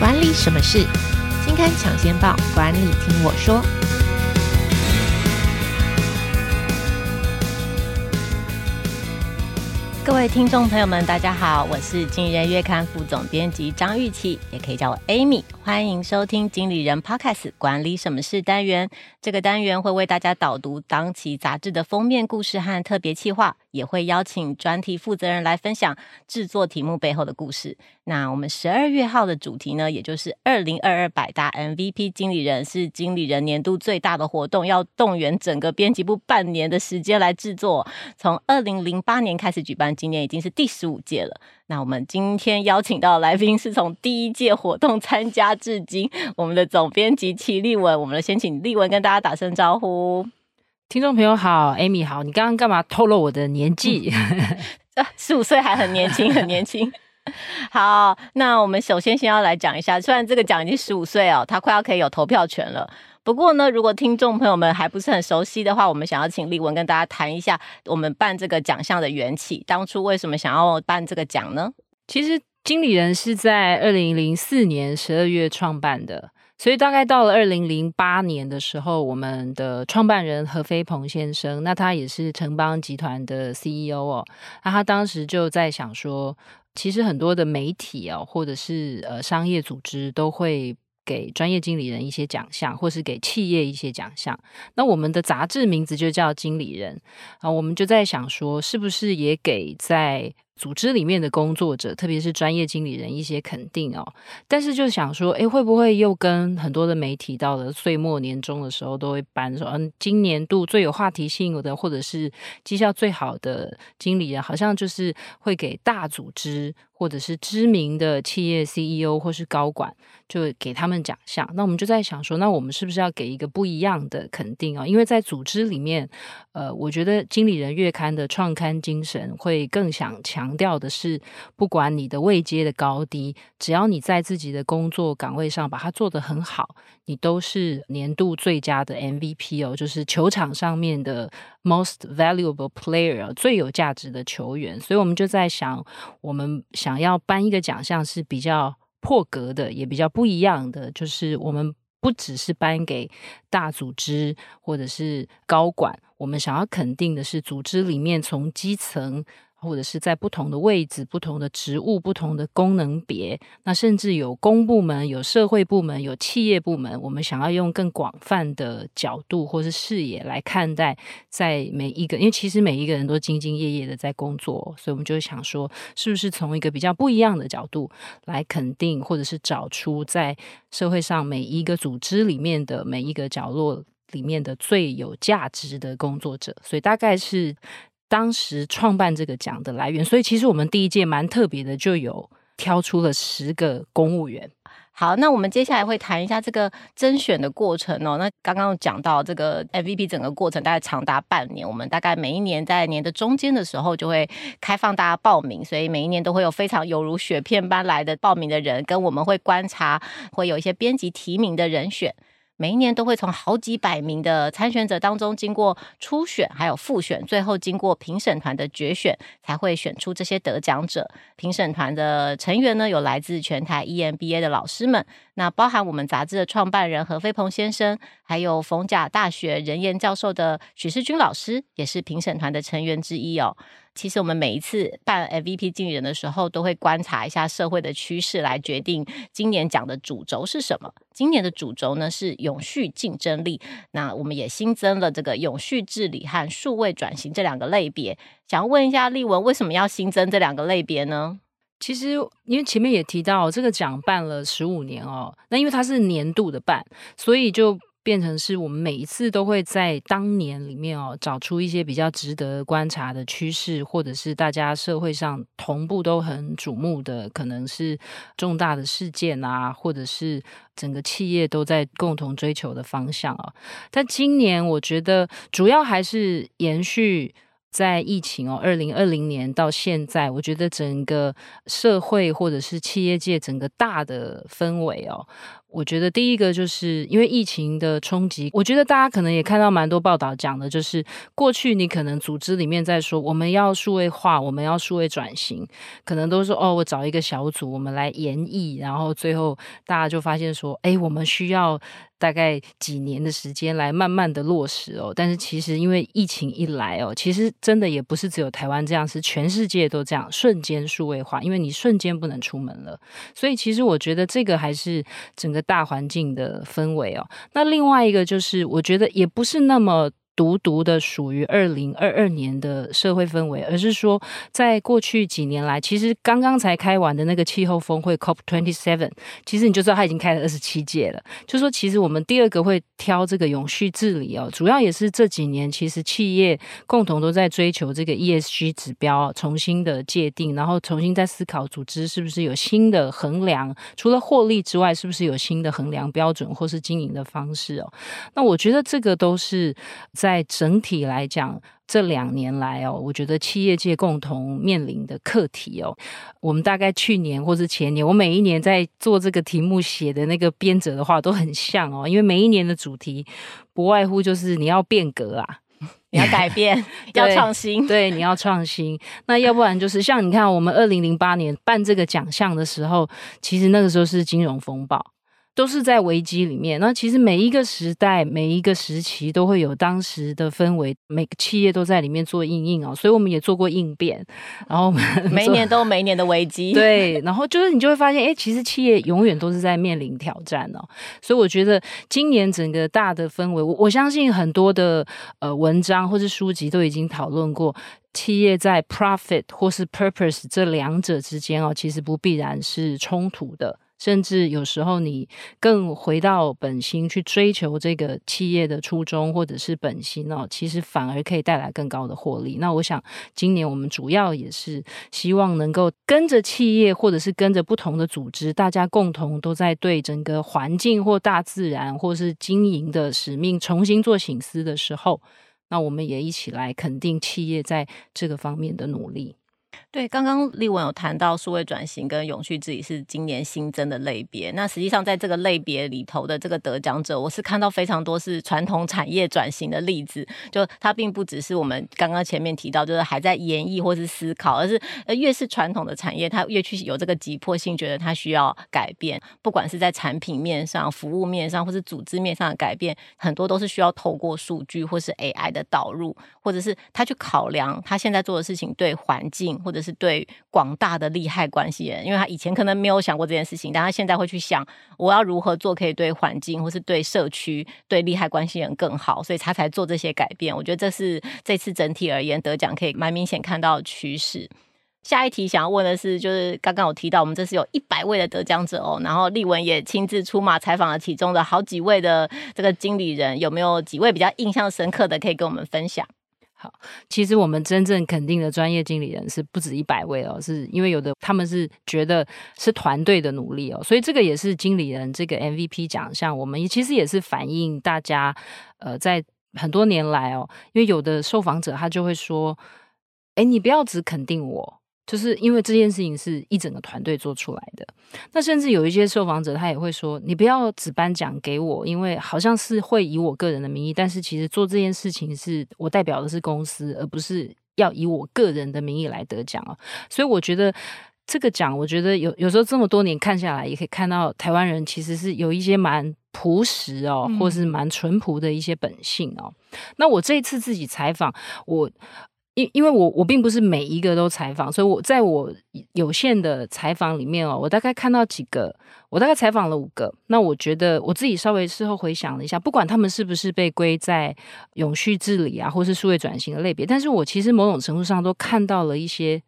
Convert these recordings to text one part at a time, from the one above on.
管理什么事？金刊抢先报，管理听我说。各位听众朋友们，大家好，我是经理人月刊副总编辑张玉琪，也可以叫我 Amy。欢迎收听《经理人 Podcast》管理什么事单元。这个单元会为大家导读当期杂志的封面故事和特别企划，也会邀请专题负责人来分享制作题目背后的故事。那我们十二月号的主题呢，也就是二零二二百大 MVP 经理人，是经理人年度最大的活动，要动员整个编辑部半年的时间来制作。从二零零八年开始举办，今年已经是第十五届了。那我们今天邀请到的来宾是从第一届活动参加至今，我们的总编辑齐立文。我们先请立文跟大家打声招呼。听众朋友好，Amy 好，你刚刚干嘛透露我的年纪？十五岁还很年轻，很年轻。好，那我们首先先要来讲一下，虽然这个奖已经十五岁哦，他快要可以有投票权了。不过呢，如果听众朋友们还不是很熟悉的话，我们想要请立文跟大家谈一下我们办这个奖项的缘起。当初为什么想要办这个奖呢？其实经理人是在二零零四年十二月创办的，所以大概到了二零零八年的时候，我们的创办人何飞鹏先生，那他也是城邦集团的 CEO 哦，那他当时就在想说，其实很多的媒体哦，或者是呃商业组织都会。给专业经理人一些奖项，或是给企业一些奖项。那我们的杂志名字就叫经理人啊，我们就在想说，是不是也给在组织里面的工作者，特别是专业经理人一些肯定哦。但是就想说，诶，会不会又跟很多的媒体到了岁末年终的时候，都会颁说，嗯，今年度最有话题性的，或者是绩效最好的经理人，好像就是会给大组织或者是知名的企业 CEO 或是高管，就给他们奖项。那我们就在想说，那我们是不是要给一个不一样的肯定啊？因为在组织里面，呃，我觉得经理人月刊的创刊精神会更想强。强调的是，不管你的位阶的高低，只要你在自己的工作岗位上把它做得很好，你都是年度最佳的 MVP 哦，就是球场上面的 Most Valuable Player，最有价值的球员。所以我们就在想，我们想要颁一个奖项是比较破格的，也比较不一样的，就是我们不只是颁给大组织或者是高管，我们想要肯定的是组织里面从基层。或者是在不同的位置、不同的职务、不同的功能别，那甚至有公部门、有社会部门、有企业部门，我们想要用更广泛的角度或是视野来看待，在每一个，因为其实每一个人都兢兢业业的在工作，所以我们就想说，是不是从一个比较不一样的角度来肯定，或者是找出在社会上每一个组织里面的每一个角落里面的最有价值的工作者，所以大概是。当时创办这个奖的来源，所以其实我们第一届蛮特别的，就有挑出了十个公务员。好，那我们接下来会谈一下这个甄选的过程哦。那刚刚讲到这个 MVP 整个过程大概长达半年，我们大概每一年在年的中间的时候就会开放大家报名，所以每一年都会有非常犹如雪片般来的报名的人，跟我们会观察，会有一些编辑提名的人选。每一年都会从好几百名的参选者当中经过初选，还有复选，最后经过评审团的决选，才会选出这些得奖者。评审团的成员呢，有来自全台 EMBA 的老师们，那包含我们杂志的创办人何飞鹏先生，还有逢甲大学人研教授的许世军老师，也是评审团的成员之一哦。其实我们每一次办 MVP 经理人的时候，都会观察一下社会的趋势，来决定今年讲的主轴是什么。今年的主轴呢是永续竞争力，那我们也新增了这个永续治理和数位转型这两个类别。想要问一下丽文，为什么要新增这两个类别呢？其实因为前面也提到这个奖办了十五年哦，那因为它是年度的办，所以就。变成是我们每一次都会在当年里面哦，找出一些比较值得观察的趋势，或者是大家社会上同步都很瞩目的，可能是重大的事件啊，或者是整个企业都在共同追求的方向啊。但今年我觉得主要还是延续在疫情哦，二零二零年到现在，我觉得整个社会或者是企业界整个大的氛围哦。我觉得第一个就是因为疫情的冲击，我觉得大家可能也看到蛮多报道讲的，就是过去你可能组织里面在说我们要数位化，我们要数位转型，可能都说哦，我找一个小组，我们来研议，然后最后大家就发现说，哎，我们需要大概几年的时间来慢慢的落实哦。但是其实因为疫情一来哦，其实真的也不是只有台湾这样，是全世界都这样瞬间数位化，因为你瞬间不能出门了，所以其实我觉得这个还是整个。大环境的氛围哦，那另外一个就是，我觉得也不是那么。独独的属于二零二二年的社会氛围，而是说，在过去几年来，其实刚刚才开完的那个气候峰会 COP twenty seven，其实你就知道它已经开了二十七届了。就说其实我们第二个会挑这个永续治理哦，主要也是这几年其实企业共同都在追求这个 ESG 指标重新的界定，然后重新在思考组织是不是有新的衡量，除了获利之外，是不是有新的衡量标准或是经营的方式哦？那我觉得这个都是在。在整体来讲，这两年来哦，我觉得企业界共同面临的课题哦，我们大概去年或是前年，我每一年在做这个题目写的那个编者的话都很像哦，因为每一年的主题不外乎就是你要变革啊，你要改变，要创新，对，你要创新。那要不然就是像你看，我们二零零八年办这个奖项的时候，其实那个时候是金融风暴。都是在危机里面。那其实每一个时代、每一个时期都会有当时的氛围，每个企业都在里面做应应哦。所以我们也做过应变，然后 每年都有每年的危机。对，然后就是你就会发现，哎，其实企业永远都是在面临挑战哦。所以我觉得今年整个大的氛围，我我相信很多的呃文章或是书籍都已经讨论过，企业在 profit 或是 purpose 这两者之间哦，其实不必然是冲突的。甚至有时候，你更回到本心去追求这个企业的初衷或者是本心哦，其实反而可以带来更高的获利。那我想，今年我们主要也是希望能够跟着企业，或者是跟着不同的组织，大家共同都在对整个环境或大自然或是经营的使命重新做省思的时候，那我们也一起来肯定企业在这个方面的努力。对，刚刚立文有谈到数位转型跟永续治理是今年新增的类别。那实际上在这个类别里头的这个得奖者，我是看到非常多是传统产业转型的例子。就它并不只是我们刚刚前面提到，就是还在演绎或是思考，而是呃越是传统的产业，它越去有这个急迫性，觉得它需要改变。不管是在产品面上、服务面上，或是组织面上的改变，很多都是需要透过数据或是 AI 的导入，或者是他去考量他现在做的事情对环境或者。是对广大的利害关系人，因为他以前可能没有想过这件事情，但他现在会去想，我要如何做可以对环境或是对社区、对利害关系人更好，所以他才做这些改变。我觉得这是这次整体而言得奖可以蛮明显看到的趋势。下一题想要问的是，就是刚刚我提到我们这次有一百位的得奖者哦，然后丽文也亲自出马采访了其中的好几位的这个经理人，有没有几位比较印象深刻的可以跟我们分享？好，其实我们真正肯定的专业经理人是不止一百位哦，是因为有的他们是觉得是团队的努力哦，所以这个也是经理人这个 MVP 奖项，我们其实也是反映大家呃在很多年来哦，因为有的受访者他就会说，哎，你不要只肯定我。就是因为这件事情是一整个团队做出来的，那甚至有一些受访者他也会说：“你不要只颁奖给我，因为好像是会以我个人的名义，但是其实做这件事情是我代表的是公司，而不是要以我个人的名义来得奖哦。”所以我觉得这个奖，我觉得有有时候这么多年看下来，也可以看到台湾人其实是有一些蛮朴实哦，或是蛮淳朴的一些本性哦。嗯。那我这一次自己采访我。因因为我我并不是每一个都采访，所以我在我有限的采访里面哦，我大概看到几个，我大概采访了五个。那我觉得我自己稍微事后回想了一下，不管他们是不是被归在永续治理啊，或是数位转型的类别，但是我其实某种程度上都看到了一些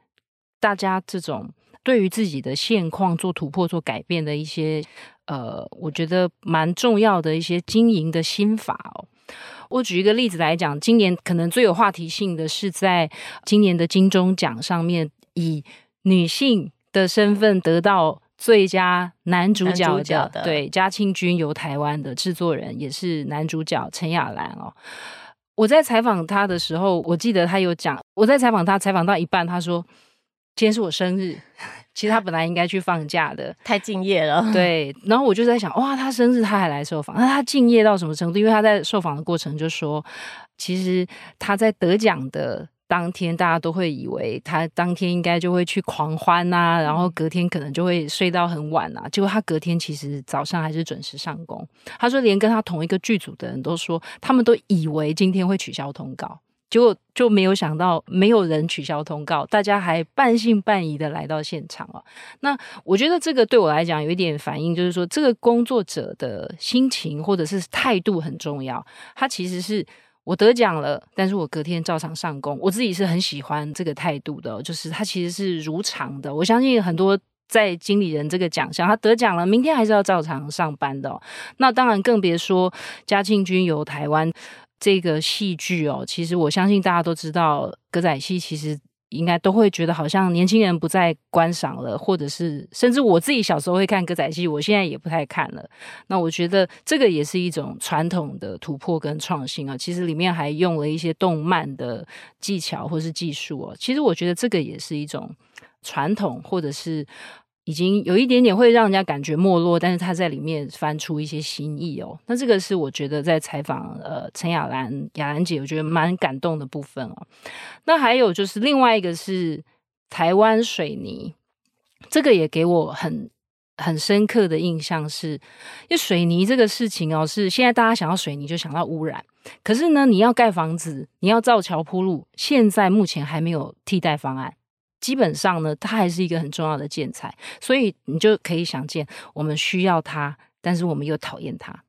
大家这种对于自己的现况做突破、做改变的一些呃，我觉得蛮重要的一些经营的心法哦。我举一个例子来讲，今年可能最有话题性的是在今年的金钟奖上面，以女性的身份得到最佳男主角的，主角的对，嘉庆君由台湾的制作人也是男主角陈雅兰哦。我在采访他的时候，我记得他有讲，我在采访他，采访到一半，他说今天是我生日。其实他本来应该去放假的，太敬业了。对，然后我就在想，哇，他生日他还来受访，那他敬业到什么程度？因为他在受访的过程就说，其实他在得奖的当天，大家都会以为他当天应该就会去狂欢啊，然后隔天可能就会睡到很晚啊。结果他隔天其实早上还是准时上工。他说，连跟他同一个剧组的人都说，他们都以为今天会取消通告。结果就没有想到，没有人取消通告，大家还半信半疑的来到现场哦。那我觉得这个对我来讲有一点反应，就是说这个工作者的心情或者是态度很重要。他其实是我得奖了，但是我隔天照常上工。我自己是很喜欢这个态度的，就是他其实是如常的。我相信很多在经理人这个奖项，他得奖了，明天还是要照常上班的。那当然更别说嘉庆君游台湾。这个戏剧哦，其实我相信大家都知道，歌仔戏其实应该都会觉得好像年轻人不再观赏了，或者是甚至我自己小时候会看歌仔戏，我现在也不太看了。那我觉得这个也是一种传统的突破跟创新啊。其实里面还用了一些动漫的技巧或是技术哦。其实我觉得这个也是一种传统，或者是。已经有一点点会让人家感觉没落，但是他在里面翻出一些新意哦。那这个是我觉得在采访呃陈雅兰雅兰姐，我觉得蛮感动的部分哦。那还有就是另外一个是台湾水泥，这个也给我很很深刻的印象是，因为水泥这个事情哦，是现在大家想到水泥就想到污染，可是呢，你要盖房子，你要造桥铺路，现在目前还没有替代方案。基本上呢，它还是一个很重要的建材，所以你就可以想见，我们需要它，但是我们又讨厌它。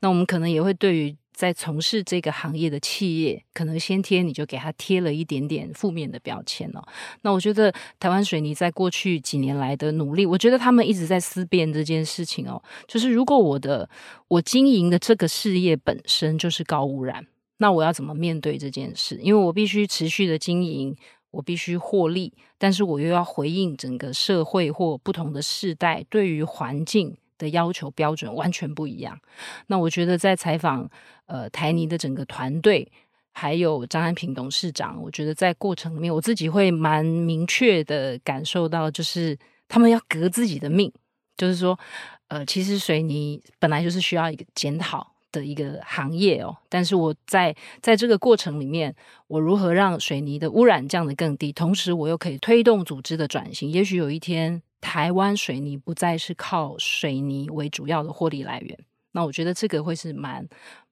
那我们可能也会对于在从事这个行业的企业，可能先天你就给它贴了一点点负面的标签哦。那我觉得台湾水泥在过去几年来的努力，我觉得他们一直在思辨这件事情哦。就是如果我的我经营的这个事业本身就是高污染，那我要怎么面对这件事？因为我必须持续的经营。我必须获利，但是我又要回应整个社会或不同的世代对于环境的要求标准完全不一样。那我觉得在采访呃台泥的整个团队，还有张安平董事长，我觉得在过程里面，我自己会蛮明确的感受到，就是他们要革自己的命，就是说，呃，其实水泥本来就是需要一个检讨。的一个行业哦，但是我在在这个过程里面，我如何让水泥的污染降得更低，同时我又可以推动组织的转型。也许有一天，台湾水泥不再是靠水泥为主要的获利来源，那我觉得这个会是蛮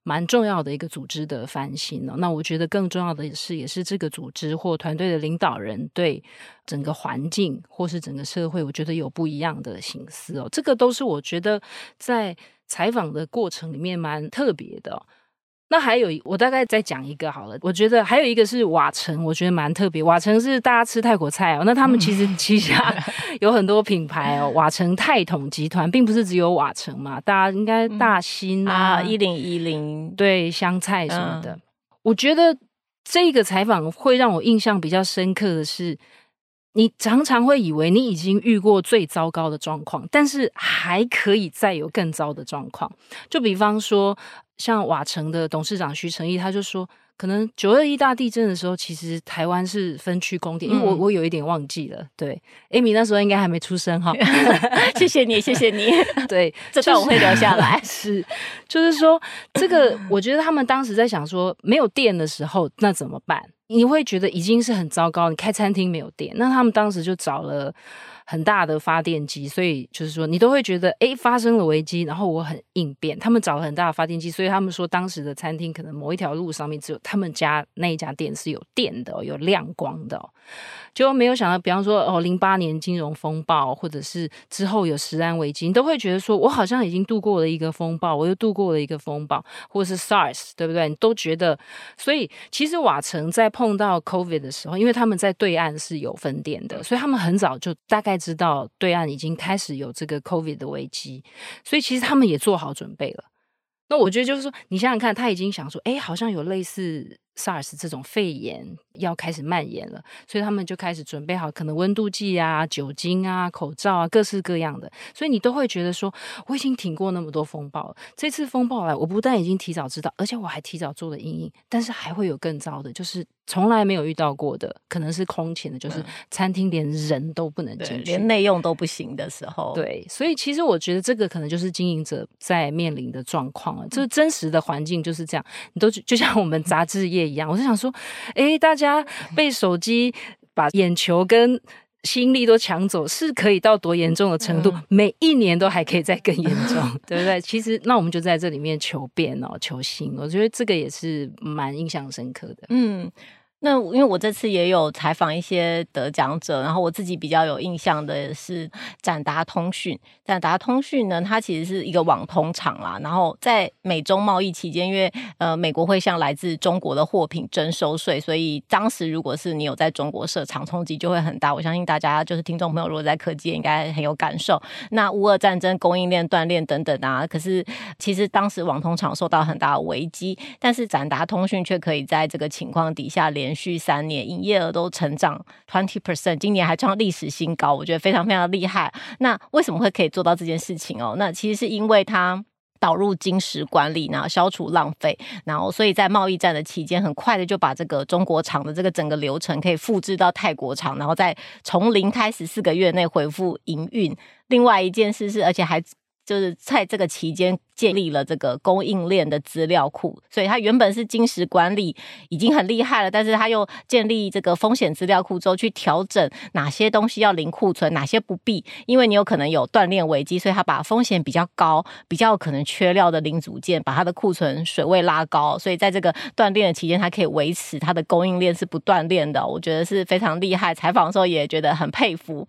蛮重要的一个组织的翻新哦。那我觉得更重要的是，也是这个组织或团队的领导人对整个环境或是整个社会，我觉得有不一样的心思哦。这个都是我觉得在。采访的过程里面蛮特别的，那还有我大概再讲一个好了。我觉得还有一个是瓦城，我觉得蛮特别。瓦城是大家吃泰国菜哦，那他们其实旗下 有很多品牌哦。瓦城泰统集团并不是只有瓦城嘛，大家应该大兴啊、一零一零对香菜什么的。嗯、我觉得这个采访会让我印象比较深刻的是。你常常会以为你已经遇过最糟糕的状况，但是还可以再有更糟的状况。就比方说，像瓦城的董事长徐成义，他就说。可能九二一大地震的时候，其实台湾是分区供电，因为我我有一点忘记了。对，Amy 那时候应该还没出生哈。谢谢你，谢谢你。对，这段我会留下来。是，就是说，这个我觉得他们当时在想说，没有电的时候那怎么办？你会觉得已经是很糟糕，你开餐厅没有电，那他们当时就找了。很大的发电机，所以就是说，你都会觉得，哎，发生了危机，然后我很应变。他们找了很大的发电机，所以他们说，当时的餐厅可能某一条路上面只有他们家那一家店是有电的，有亮光的。就没有想到，比方说哦，零八年金融风暴，或者是之后有食安危机，你都会觉得说，我好像已经度过了一个风暴，我又度过了一个风暴，或者是 SARS，对不对？你都觉得，所以其实瓦城在碰到 COVID 的时候，因为他们在对岸是有分店的，所以他们很早就大概知道对岸已经开始有这个 COVID 的危机，所以其实他们也做好准备了。那我觉得就是说，你想想看，他已经想说，哎，好像有类似 SARS 这种肺炎要开始蔓延了，所以他们就开始准备好可能温度计啊、酒精啊、口罩啊，各式各样的。所以你都会觉得说，我已经挺过那么多风暴了。这次风暴来，我不但已经提早知道，而且我还提早做了因应，但是还会有更糟的，就是从来没有遇到过的，可能是空前的，就是餐厅连人都不能进去，连内用都不行的时候。对，所以其实我觉得这个可能就是经营者在面临的状况了，就是真实的环境就是这样。你都就像我们杂志业。一样，我就想说，哎，大家被手机把眼球跟心力都抢走，是可以到多严重的程度？嗯、每一年都还可以再更严重，对不对？其实，那我们就在这里面求变哦，求新。我觉得这个也是蛮印象深刻的。嗯。那因为我这次也有采访一些得奖者，然后我自己比较有印象的是展达通讯。展达通讯呢，它其实是一个网通厂啦。然后在美中贸易期间，因为呃美国会向来自中国的货品征收税，所以当时如果是你有在中国设厂，冲击就会很大。我相信大家就是听众朋友，如果在科技应该很有感受。那乌俄战争、供应链断裂等等啊，可是其实当时网通厂受到很大的危机，但是展达通讯却可以在这个情况底下连。连续三年营业额都成长 twenty percent，今年还创历史新高，我觉得非常非常厉害。那为什么会可以做到这件事情哦？那其实是因为它导入精实管理，然后消除浪费，然后所以在贸易战的期间，很快的就把这个中国厂的这个整个流程可以复制到泰国厂，然后在从零开始四个月内恢复营运。另外一件事是，而且还。就是在这个期间建立了这个供应链的资料库，所以它原本是精实管理已经很厉害了，但是它又建立这个风险资料库之后，去调整哪些东西要零库存，哪些不必，因为你有可能有断链危机，所以它把风险比较高、比较可能缺料的零组件，把它的库存水位拉高，所以在这个断链的期间，它可以维持它的供应链是不断链的，我觉得是非常厉害。采访的时候也觉得很佩服。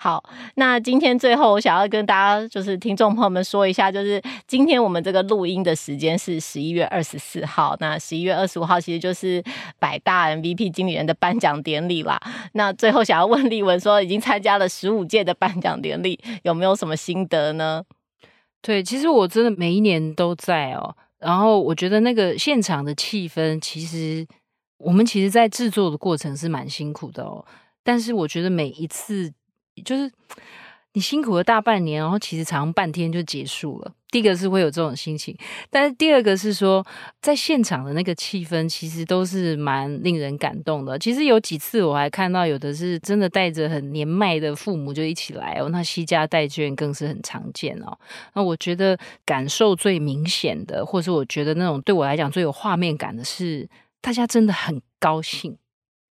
好，那今天最后我想要跟大家就是听众跟朋友们说一下，就是今天我们这个录音的时间是十一月二十四号，那十一月二十五号其实就是百大 MVP 经理人的颁奖典礼啦。那最后想要问丽文说，已经参加了十五届的颁奖典礼，有没有什么心得呢？对，其实我真的每一年都在哦，然后我觉得那个现场的气氛，其实我们其实在制作的过程是蛮辛苦的哦，但是我觉得每一次。就是你辛苦了大半年，然后其实常半天就结束了。第一个是会有这种心情，但是第二个是说，在现场的那个气氛其实都是蛮令人感动的。其实有几次我还看到有的是真的带着很年迈的父母就一起来哦，那携家带眷更是很常见哦。那我觉得感受最明显的，或是我觉得那种对我来讲最有画面感的是，大家真的很高兴，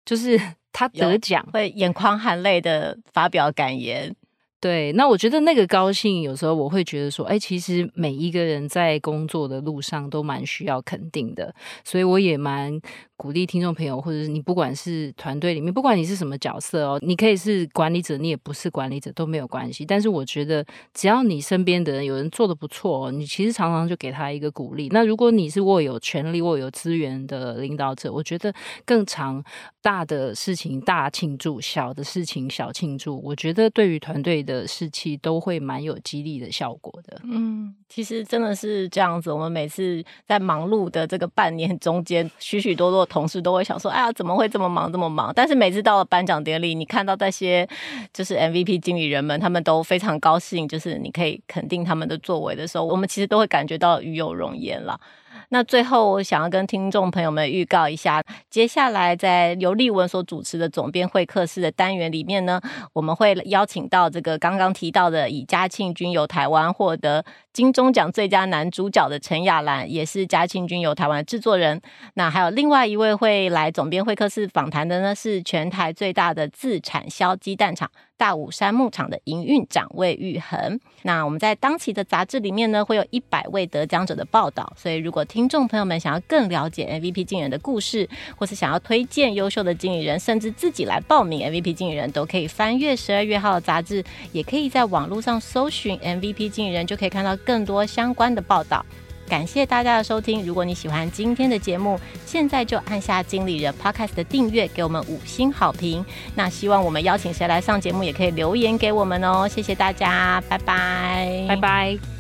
就是。他得奖会眼眶含泪的发表感言。对，那我觉得那个高兴，有时候我会觉得说，哎，其实每一个人在工作的路上都蛮需要肯定的，所以我也蛮鼓励听众朋友，或者是你不管是团队里面，不管你是什么角色哦，你可以是管理者，你也不是管理者都没有关系。但是我觉得，只要你身边的人有人做得不错，你其实常常就给他一个鼓励。那如果你是握有权力、握有资源的领导者，我觉得更常大的事情大庆祝，小的事情小庆祝。我觉得对于团队的士气都会蛮有激励的效果的。嗯，其实真的是这样子。我们每次在忙碌的这个半年中间，许许多多同事都会想说：“哎呀，怎么会这么忙，这么忙？”但是每次到了颁奖典礼，你看到那些就是 MVP 经理人们，他们都非常高兴，就是你可以肯定他们的作为的时候，我们其实都会感觉到与有荣焉了。那最后，我想要跟听众朋友们预告一下，接下来在由丽文所主持的总编会客室的单元里面呢，我们会邀请到这个刚刚提到的以《嘉庆君游台湾》获得金钟奖最佳男主角的陈亚兰，也是《嘉庆君游台湾》制作人。那还有另外一位会来总编会客室访谈的呢，是全台最大的自产销鸡蛋厂。大武山牧场的营运长魏玉恒。那我们在当期的杂志里面呢，会有一百位得奖者的报道。所以，如果听众朋友们想要更了解 MVP 经理人的故事，或是想要推荐优秀的经理人，甚至自己来报名 MVP 经理人，都可以翻阅十二月号的杂志，也可以在网络上搜寻 MVP 经理人，就可以看到更多相关的报道。感谢大家的收听。如果你喜欢今天的节目，现在就按下经理人 Podcast 的订阅，给我们五星好评。那希望我们邀请谁来上节目，也可以留言给我们哦。谢谢大家，拜拜，拜拜。